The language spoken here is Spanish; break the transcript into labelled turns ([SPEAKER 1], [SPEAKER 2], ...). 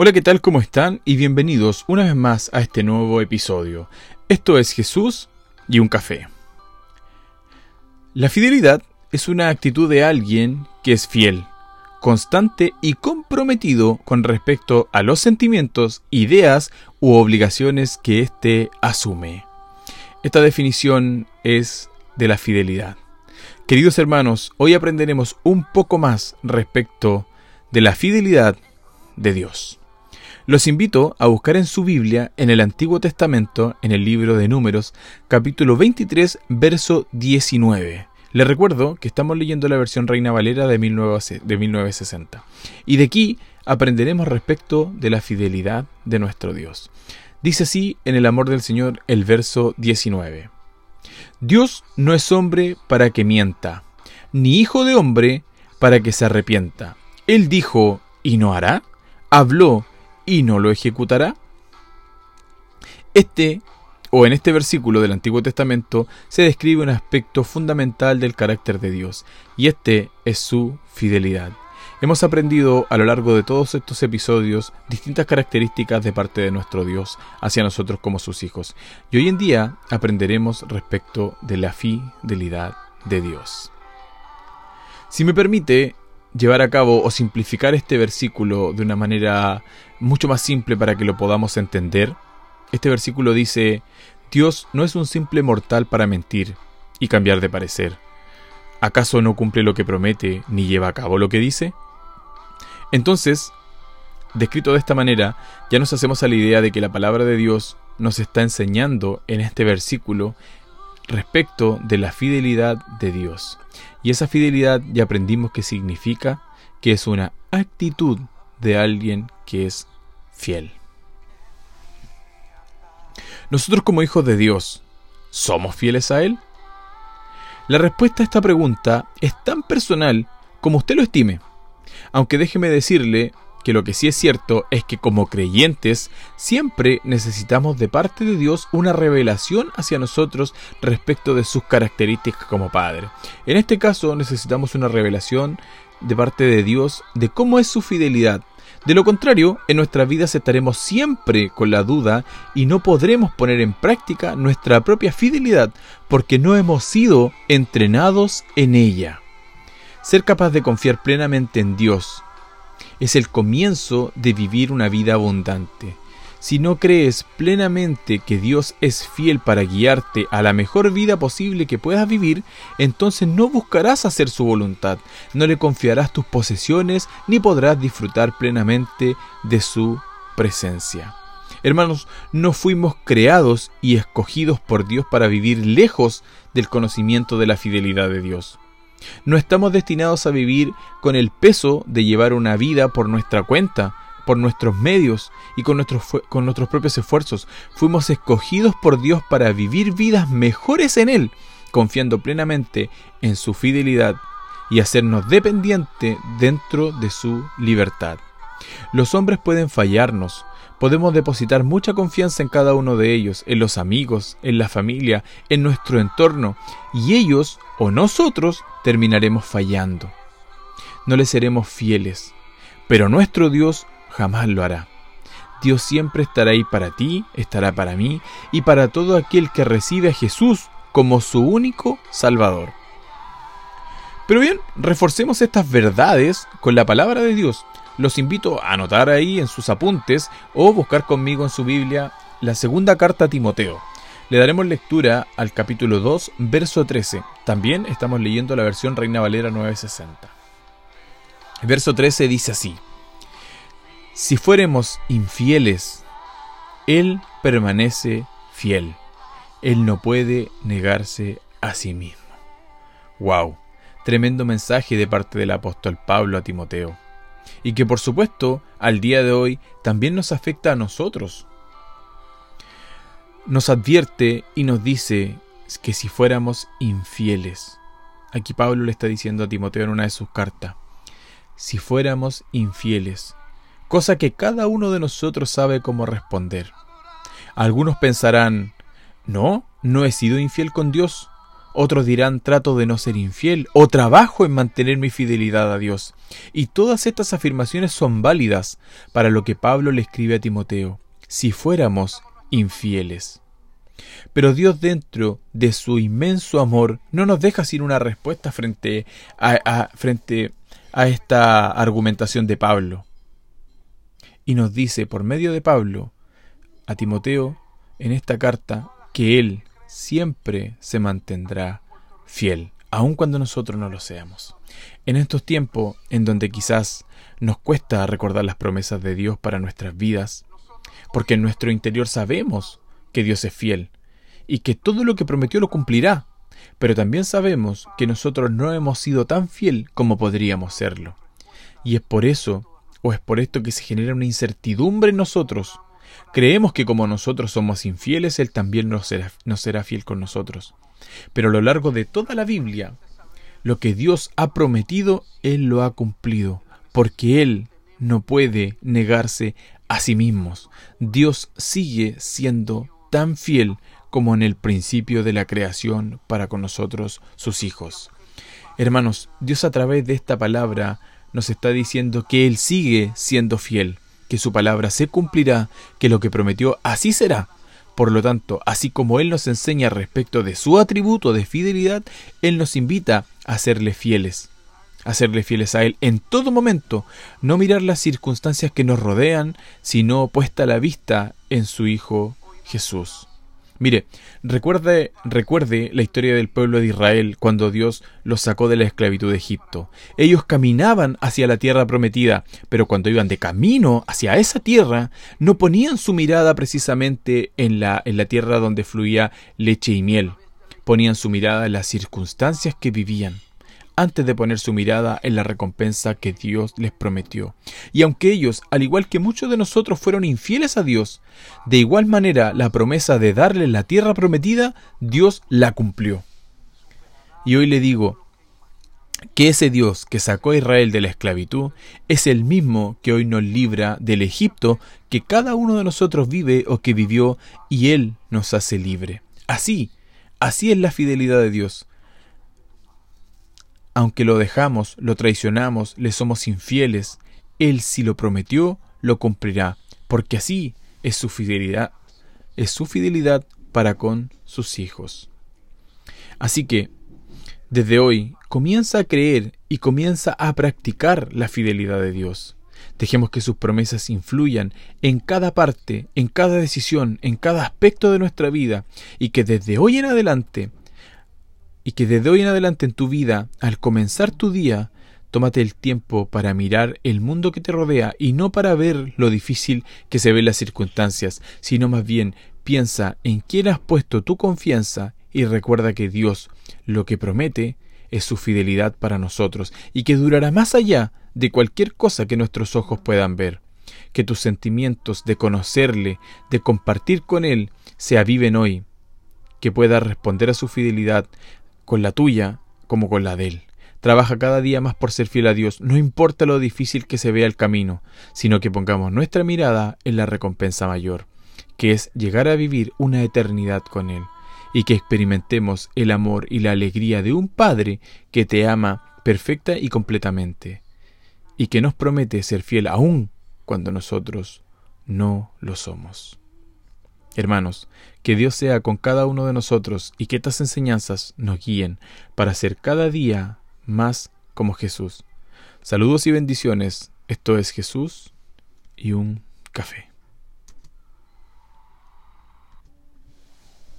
[SPEAKER 1] Hola, ¿qué tal? ¿Cómo están? Y bienvenidos una vez más a este nuevo episodio. Esto es Jesús y un café. La fidelidad es una actitud de alguien que es fiel, constante y comprometido con respecto a los sentimientos, ideas u obligaciones que éste asume. Esta definición es de la fidelidad. Queridos hermanos, hoy aprenderemos un poco más respecto de la fidelidad de Dios. Los invito a buscar en su Biblia, en el Antiguo Testamento, en el libro de Números, capítulo 23, verso 19. Les recuerdo que estamos leyendo la versión Reina Valera de, 1960. Y de aquí aprenderemos respecto de la fidelidad de nuestro Dios. Dice así en el amor del Señor el verso 19. Dios no es hombre para que mienta, ni hijo de hombre para que se arrepienta. Él dijo, ¿y no hará? Habló, y no lo ejecutará? Este, o en este versículo del Antiguo Testamento, se describe un aspecto fundamental del carácter de Dios, y este es su fidelidad. Hemos aprendido a lo largo de todos estos episodios distintas características de parte de nuestro Dios hacia nosotros como sus hijos, y hoy en día aprenderemos respecto de la fidelidad de Dios. Si me permite, llevar a cabo o simplificar este versículo de una manera mucho más simple para que lo podamos entender, este versículo dice, Dios no es un simple mortal para mentir y cambiar de parecer. ¿Acaso no cumple lo que promete ni lleva a cabo lo que dice? Entonces, descrito de esta manera, ya nos hacemos a la idea de que la palabra de Dios nos está enseñando en este versículo respecto de la fidelidad de Dios. Y esa fidelidad ya aprendimos que significa que es una actitud de alguien que es fiel. Nosotros como hijos de Dios, ¿somos fieles a Él? La respuesta a esta pregunta es tan personal como usted lo estime. Aunque déjeme decirle que lo que sí es cierto es que como creyentes siempre necesitamos de parte de Dios una revelación hacia nosotros respecto de sus características como Padre. En este caso necesitamos una revelación de parte de Dios de cómo es su fidelidad. De lo contrario, en nuestras vidas estaremos siempre con la duda y no podremos poner en práctica nuestra propia fidelidad porque no hemos sido entrenados en ella. Ser capaz de confiar plenamente en Dios es el comienzo de vivir una vida abundante. Si no crees plenamente que Dios es fiel para guiarte a la mejor vida posible que puedas vivir, entonces no buscarás hacer su voluntad, no le confiarás tus posesiones ni podrás disfrutar plenamente de su presencia. Hermanos, no fuimos creados y escogidos por Dios para vivir lejos del conocimiento de la fidelidad de Dios. No estamos destinados a vivir con el peso de llevar una vida por nuestra cuenta, por nuestros medios y con nuestros, con nuestros propios esfuerzos. Fuimos escogidos por Dios para vivir vidas mejores en Él, confiando plenamente en su fidelidad y hacernos dependientes dentro de su libertad. Los hombres pueden fallarnos, podemos depositar mucha confianza en cada uno de ellos, en los amigos, en la familia, en nuestro entorno, y ellos o nosotros terminaremos fallando. No le seremos fieles, pero nuestro Dios jamás lo hará. Dios siempre estará ahí para ti, estará para mí y para todo aquel que recibe a Jesús como su único Salvador. Pero bien, reforcemos estas verdades con la palabra de Dios los invito a anotar ahí en sus apuntes o buscar conmigo en su Biblia la segunda carta a Timoteo. Le daremos lectura al capítulo 2, verso 13. También estamos leyendo la versión Reina Valera 960. El verso 13 dice así, Si fuéramos infieles, Él permanece fiel. Él no puede negarse a sí mismo. ¡Wow! Tremendo mensaje de parte del apóstol Pablo a Timoteo y que por supuesto al día de hoy también nos afecta a nosotros. Nos advierte y nos dice que si fuéramos infieles, aquí Pablo le está diciendo a Timoteo en una de sus cartas, si fuéramos infieles, cosa que cada uno de nosotros sabe cómo responder. Algunos pensarán, no, no he sido infiel con Dios, Otros dirán trato de no ser infiel o trabajo en mantener mi fidelidad a Dios. Y todas estas afirmaciones son válidas para lo que Pablo le escribe a Timoteo. Si fuéramos infieles. Pero Dios dentro de su inmenso amor no nos deja sin una respuesta frente a, frente a esta argumentación de Pablo. Y nos dice por medio de Pablo a Timoteo en esta carta que él siempre se mantendrá fiel, aun cuando nosotros no lo seamos. En estos tiempos en donde quizás nos cuesta recordar las promesas de Dios para nuestras vidas, porque en nuestro interior sabemos que Dios es fiel y que todo lo que prometió lo cumplirá, pero también sabemos que nosotros no hemos sido tan fiel como podríamos serlo. Y es por eso, o es por esto que se genera una incertidumbre en nosotros. Creemos que como nosotros somos infieles, Él también no será, será fiel con nosotros. Pero a lo largo de toda la Biblia, lo que Dios ha prometido, Él lo ha cumplido, porque Él no puede negarse a sí mismos. Dios sigue siendo tan fiel como en el principio de la creación para con nosotros, sus hijos. Hermanos, Dios a través de esta palabra nos está diciendo que Él sigue siendo fiel, que su palabra se cumplirá, que lo que prometió así será. Por lo tanto, así como Él nos enseña respecto de su atributo de fidelidad, Él nos invita a serle fieles hacerle fieles a Él en todo momento, no mirar las circunstancias que nos rodean, sino puesta la vista en su Hijo Jesús. Mire, recuerde, recuerde la historia del pueblo de Israel cuando Dios los sacó de la esclavitud de Egipto. Ellos caminaban hacia la tierra prometida, pero cuando iban de camino hacia esa tierra, no ponían su mirada precisamente en la, en la tierra donde fluía leche y miel. Ponían su mirada en las circunstancias que vivían antes de poner su mirada en la recompensa que Dios les prometió. Y aunque ellos, al igual que muchos de nosotros, fueron infieles a Dios, de igual manera la promesa de darle la tierra prometida, Dios la cumplió. Y hoy le digo que ese Dios que sacó a Israel de la esclavitud es el mismo que hoy nos libra del Egipto que cada uno de nosotros vive o que vivió y Él nos hace libre. Así, así es la fidelidad de Dios aunque lo dejamos, lo traicionamos, le somos infieles, Él si lo prometió, lo cumplirá, porque así es su fidelidad, es su fidelidad para con sus hijos. Así que, desde hoy, comienza a creer y comienza a practicar la fidelidad de Dios. Dejemos que sus promesas influyan en cada parte, en cada decisión, en cada aspecto de nuestra vida, y que desde hoy en adelante y que desde hoy en adelante en tu vida, al comenzar tu día, tómate el tiempo para mirar el mundo que te rodea y no para ver lo difícil que se ven las circunstancias, sino más bien piensa en quién has puesto tu confianza y recuerda que Dios lo que promete es su fidelidad para nosotros y que durará más allá de cualquier cosa que nuestros ojos puedan ver. Que tus sentimientos de conocerle, de compartir con Él, se aviven hoy, que pueda responder a su fidelidad con la tuya como con la de Él. Trabaja cada día más por ser fiel a Dios, no importa lo difícil que se vea el camino, sino que pongamos nuestra mirada en la recompensa mayor, que es llegar a vivir una eternidad con Él, y que experimentemos el amor y la alegría de un Padre que te ama perfecta y completamente, y que nos promete ser fiel aún cuando nosotros no lo somos. Hermanos, que Dios sea con cada uno de nosotros y que estas enseñanzas nos guíen para ser cada día más como Jesús. Saludos y bendiciones. Esto es Jesús y un café.